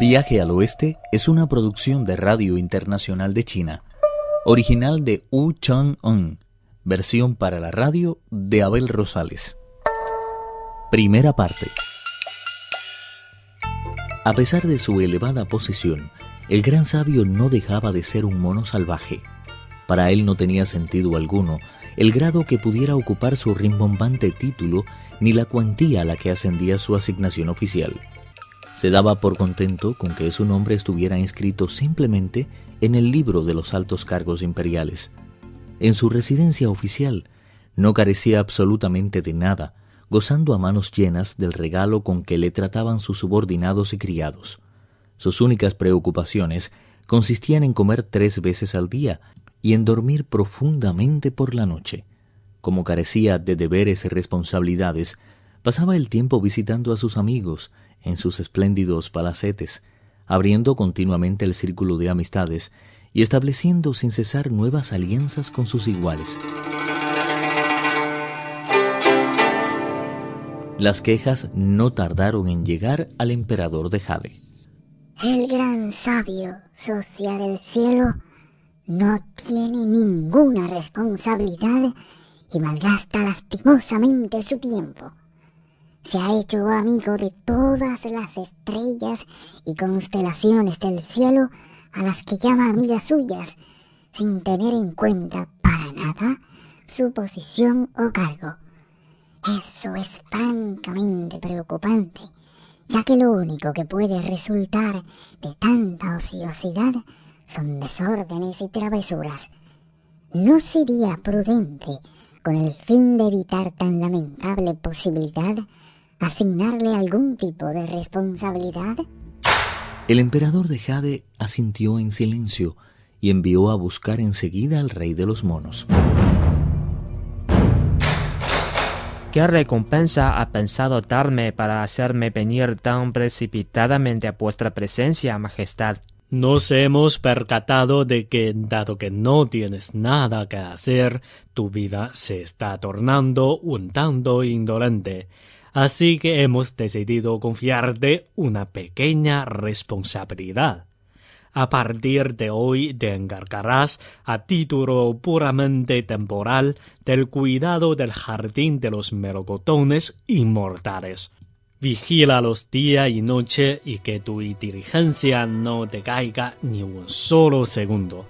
Viaje al Oeste es una producción de Radio Internacional de China, original de Wu Chang-un, versión para la radio de Abel Rosales. Primera parte. A pesar de su elevada posición, el gran sabio no dejaba de ser un mono salvaje. Para él no tenía sentido alguno el grado que pudiera ocupar su rimbombante título ni la cuantía a la que ascendía su asignación oficial. Se daba por contento con que su nombre estuviera inscrito simplemente en el libro de los altos cargos imperiales. En su residencia oficial no carecía absolutamente de nada, gozando a manos llenas del regalo con que le trataban sus subordinados y criados. Sus únicas preocupaciones consistían en comer tres veces al día y en dormir profundamente por la noche. Como carecía de deberes y responsabilidades, pasaba el tiempo visitando a sus amigos en sus espléndidos palacetes, abriendo continuamente el círculo de amistades y estableciendo sin cesar nuevas alianzas con sus iguales. Las quejas no tardaron en llegar al emperador de Jade. El gran sabio, socia del cielo, no tiene ninguna responsabilidad y malgasta lastimosamente su tiempo. Se ha hecho amigo de todas las estrellas y constelaciones del cielo a las que llama amigas suyas, sin tener en cuenta para nada su posición o cargo. Eso es francamente preocupante, ya que lo único que puede resultar de tanta ociosidad son desórdenes y travesuras. ¿No sería prudente, con el fin de evitar tan lamentable posibilidad, asignarle algún tipo de responsabilidad? El emperador de Jade asintió en silencio y envió a buscar enseguida al rey de los monos. ¿Qué recompensa ha pensado darme para hacerme venir tan precipitadamente a vuestra presencia, Majestad? Nos hemos percatado de que, dado que no tienes nada que hacer, tu vida se está tornando un tanto indolente. Así que hemos decidido confiarte una pequeña responsabilidad. A partir de hoy te encargarás, a título puramente temporal, del cuidado del jardín de los melocotones inmortales. Vigílalos día y noche y que tu inteligencia no te caiga ni un solo segundo.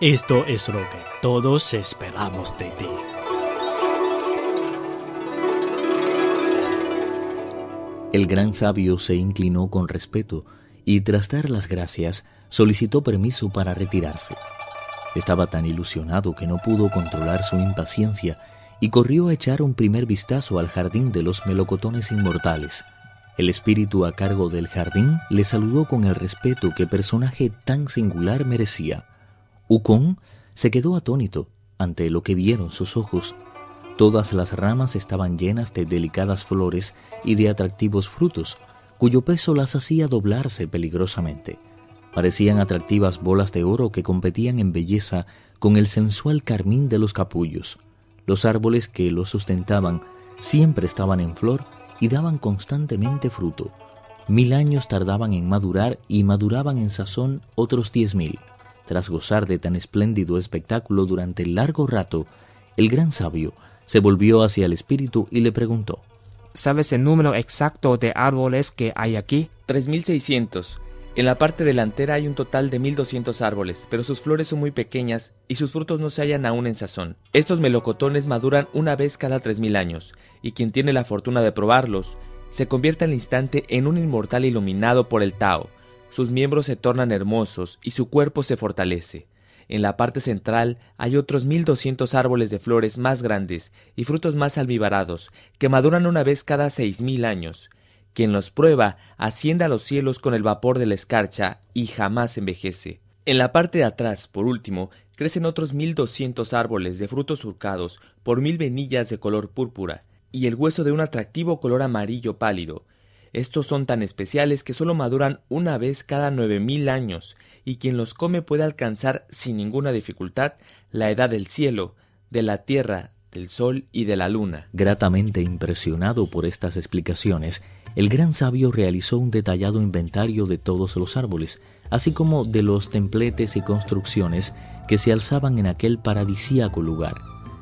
Esto es lo que todos esperamos de ti. El gran sabio se inclinó con respeto y tras dar las gracias solicitó permiso para retirarse. Estaba tan ilusionado que no pudo controlar su impaciencia y corrió a echar un primer vistazo al jardín de los melocotones inmortales. El espíritu a cargo del jardín le saludó con el respeto que personaje tan singular merecía. Ukon se quedó atónito ante lo que vieron sus ojos. Todas las ramas estaban llenas de delicadas flores y de atractivos frutos, cuyo peso las hacía doblarse peligrosamente. Parecían atractivas bolas de oro que competían en belleza con el sensual carmín de los capullos. Los árboles que los sustentaban siempre estaban en flor y daban constantemente fruto. Mil años tardaban en madurar y maduraban en sazón otros diez mil. Tras gozar de tan espléndido espectáculo durante largo rato, el gran sabio se volvió hacia el espíritu y le preguntó ¿Sabes el número exacto de árboles que hay aquí? Tres mil seiscientos. En la parte delantera hay un total de 1200 árboles, pero sus flores son muy pequeñas y sus frutos no se hallan aún en sazón. Estos melocotones maduran una vez cada 3000 años, y quien tiene la fortuna de probarlos, se convierte al instante en un inmortal iluminado por el Tao. Sus miembros se tornan hermosos y su cuerpo se fortalece. En la parte central hay otros 1200 árboles de flores más grandes y frutos más albivarados, que maduran una vez cada 6000 años. Quien los prueba asciende a los cielos con el vapor de la escarcha y jamás envejece. En la parte de atrás, por último, crecen otros mil doscientos árboles de frutos surcados por mil venillas de color púrpura y el hueso de un atractivo color amarillo pálido. Estos son tan especiales que solo maduran una vez cada nueve mil años, y quien los come puede alcanzar sin ninguna dificultad la edad del cielo, de la tierra, del sol y de la luna. Gratamente impresionado por estas explicaciones, el gran sabio realizó un detallado inventario de todos los árboles, así como de los templetes y construcciones que se alzaban en aquel paradisíaco lugar.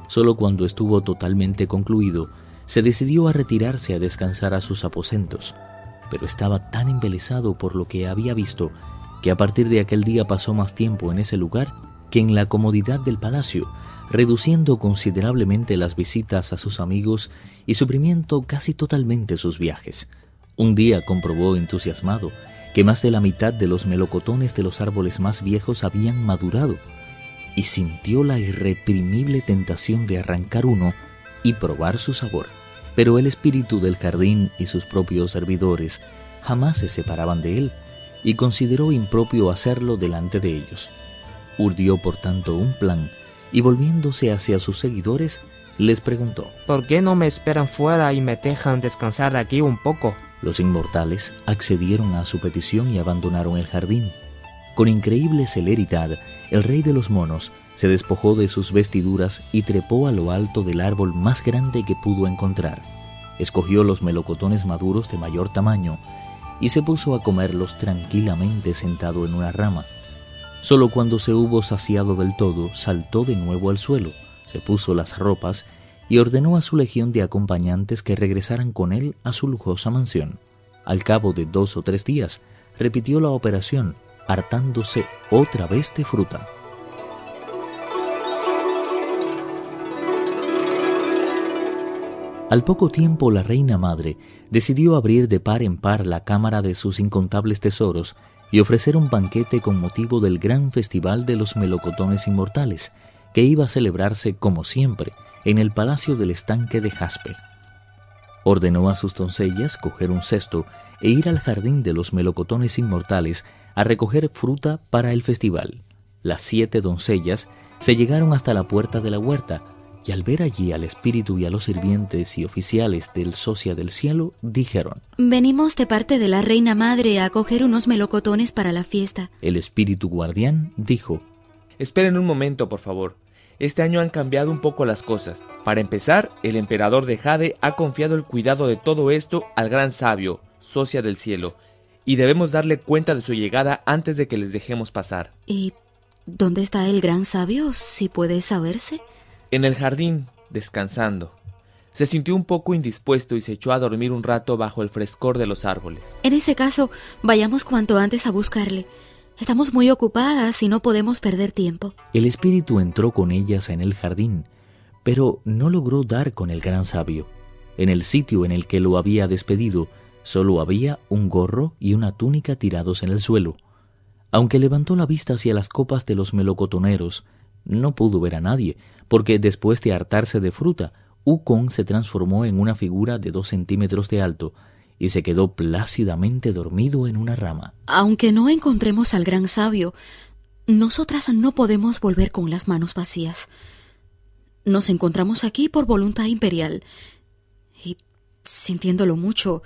Solo cuando estuvo totalmente concluido, se decidió a retirarse a descansar a sus aposentos, pero estaba tan embelesado por lo que había visto que a partir de aquel día pasó más tiempo en ese lugar que en la comodidad del palacio, reduciendo considerablemente las visitas a sus amigos y suprimiendo casi totalmente sus viajes. Un día comprobó entusiasmado que más de la mitad de los melocotones de los árboles más viejos habían madurado, y sintió la irreprimible tentación de arrancar uno y probar su sabor. Pero el espíritu del jardín y sus propios servidores jamás se separaban de él, y consideró impropio hacerlo delante de ellos. Urdió por tanto un plan y volviéndose hacia sus seguidores, les preguntó, ¿Por qué no me esperan fuera y me dejan descansar aquí un poco? Los inmortales accedieron a su petición y abandonaron el jardín. Con increíble celeridad, el rey de los monos se despojó de sus vestiduras y trepó a lo alto del árbol más grande que pudo encontrar. Escogió los melocotones maduros de mayor tamaño y se puso a comerlos tranquilamente sentado en una rama. Solo cuando se hubo saciado del todo, saltó de nuevo al suelo, se puso las ropas y ordenó a su legión de acompañantes que regresaran con él a su lujosa mansión. Al cabo de dos o tres días, repitió la operación, hartándose otra vez de fruta. Al poco tiempo la reina madre decidió abrir de par en par la cámara de sus incontables tesoros y ofrecer un banquete con motivo del gran festival de los melocotones inmortales, que iba a celebrarse, como siempre, en el palacio del estanque de Jaspe. Ordenó a sus doncellas coger un cesto e ir al jardín de los melocotones inmortales a recoger fruta para el festival. Las siete doncellas se llegaron hasta la puerta de la huerta, y al ver allí al espíritu y a los sirvientes y oficiales del socia del cielo, dijeron, Venimos de parte de la reina madre a coger unos melocotones para la fiesta. El espíritu guardián dijo, Esperen un momento, por favor. Este año han cambiado un poco las cosas. Para empezar, el emperador de Jade ha confiado el cuidado de todo esto al gran sabio, socia del cielo, y debemos darle cuenta de su llegada antes de que les dejemos pasar. ¿Y dónde está el gran sabio, si puede saberse? En el jardín, descansando. Se sintió un poco indispuesto y se echó a dormir un rato bajo el frescor de los árboles. En ese caso, vayamos cuanto antes a buscarle. Estamos muy ocupadas y no podemos perder tiempo. El espíritu entró con ellas en el jardín, pero no logró dar con el gran sabio. En el sitio en el que lo había despedido, solo había un gorro y una túnica tirados en el suelo. Aunque levantó la vista hacia las copas de los melocotoneros, no pudo ver a nadie, porque después de hartarse de fruta, Ukon se transformó en una figura de dos centímetros de alto y se quedó plácidamente dormido en una rama. Aunque no encontremos al gran sabio, nosotras no podemos volver con las manos vacías. Nos encontramos aquí por voluntad imperial y, sintiéndolo mucho,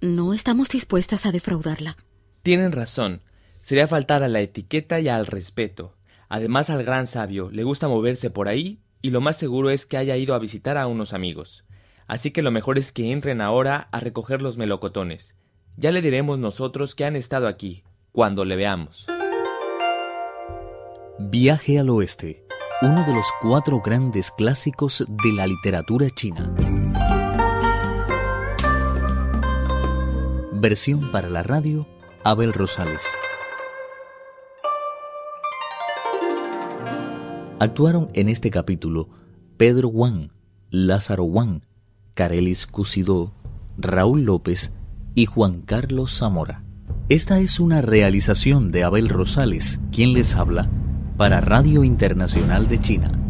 no estamos dispuestas a defraudarla. Tienen razón. Sería faltar a la etiqueta y al respeto. Además al gran sabio le gusta moverse por ahí y lo más seguro es que haya ido a visitar a unos amigos. Así que lo mejor es que entren ahora a recoger los melocotones. Ya le diremos nosotros que han estado aquí, cuando le veamos. Viaje al Oeste, uno de los cuatro grandes clásicos de la literatura china. Versión para la radio, Abel Rosales. Actuaron en este capítulo Pedro Wang, Lázaro Wang, Carelis Cusidó, Raúl López y Juan Carlos Zamora. Esta es una realización de Abel Rosales, quien les habla, para Radio Internacional de China.